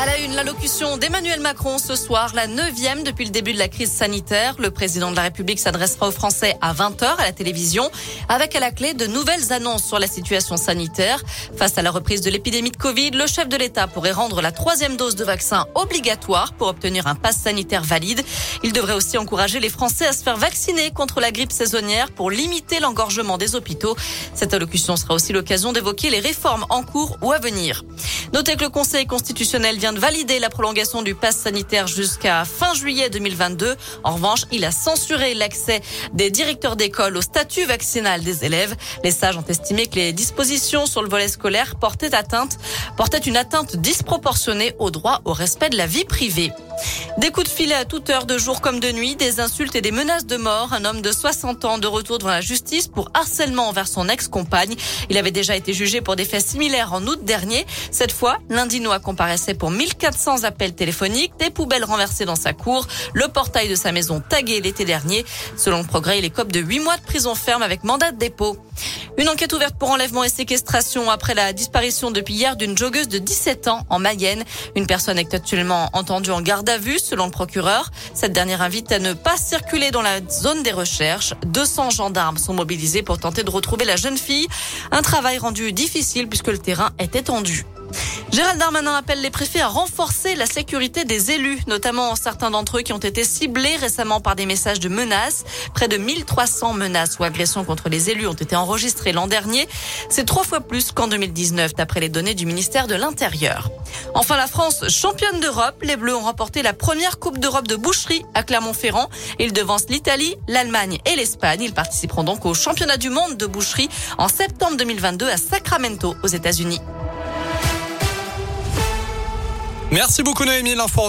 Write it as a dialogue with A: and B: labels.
A: À la une, l'allocution d'Emmanuel Macron ce soir, la neuvième depuis le début de la crise sanitaire. Le président de la République s'adressera aux Français à 20h à la télévision, avec à la clé de nouvelles annonces sur la situation sanitaire. Face à la reprise de l'épidémie de Covid, le chef de l'État pourrait rendre la troisième dose de vaccin obligatoire pour obtenir un pass sanitaire valide. Il devrait aussi encourager les Français à se faire vacciner contre la grippe saisonnière pour limiter l'engorgement des hôpitaux. Cette allocution sera aussi l'occasion d'évoquer les réformes en cours ou à venir. Notez que le Conseil constitutionnel vient de valider la prolongation du pass sanitaire jusqu'à fin juillet 2022. En revanche, il a censuré l'accès des directeurs d'école au statut vaccinal des élèves. Les sages ont estimé que les dispositions sur le volet scolaire portaient atteinte, portaient une atteinte disproportionnée au droit au respect de la vie privée. Des coups de filet à toute heure, de jour comme de nuit, des insultes et des menaces de mort. Un homme de 60 ans de retour devant la justice pour harcèlement envers son ex-compagne. Il avait déjà été jugé pour des faits similaires en août dernier. Cette fois, l'Indinois comparaissait pour 1400 appels téléphoniques, des poubelles renversées dans sa cour, le portail de sa maison tagué l'été dernier. Selon le progrès, il écope de 8 mois de prison ferme avec mandat de dépôt. Une enquête ouverte pour enlèvement et séquestration après la disparition depuis hier d'une joggeuse de 17 ans en Mayenne. Une personne est actuellement entendue en garde à vue selon le procureur. Cette dernière invite à ne pas circuler dans la zone des recherches. 200 gendarmes sont mobilisés pour tenter de retrouver la jeune fille. Un travail rendu difficile puisque le terrain est étendu. Gérald Darmanin appelle les préfets à renforcer la sécurité des élus, notamment certains d'entre eux qui ont été ciblés récemment par des messages de menaces. Près de 1300 menaces ou agressions contre les élus ont été enregistrées l'an dernier. C'est trois fois plus qu'en 2019, d'après les données du ministère de l'Intérieur. Enfin, la France, championne d'Europe. Les Bleus ont remporté la première Coupe d'Europe de boucherie à Clermont-Ferrand. Ils devancent l'Italie, l'Allemagne et l'Espagne. Ils participeront donc au championnat du monde de boucherie en septembre 2022 à Sacramento, aux États-Unis.
B: Merci beaucoup Noémie, l'info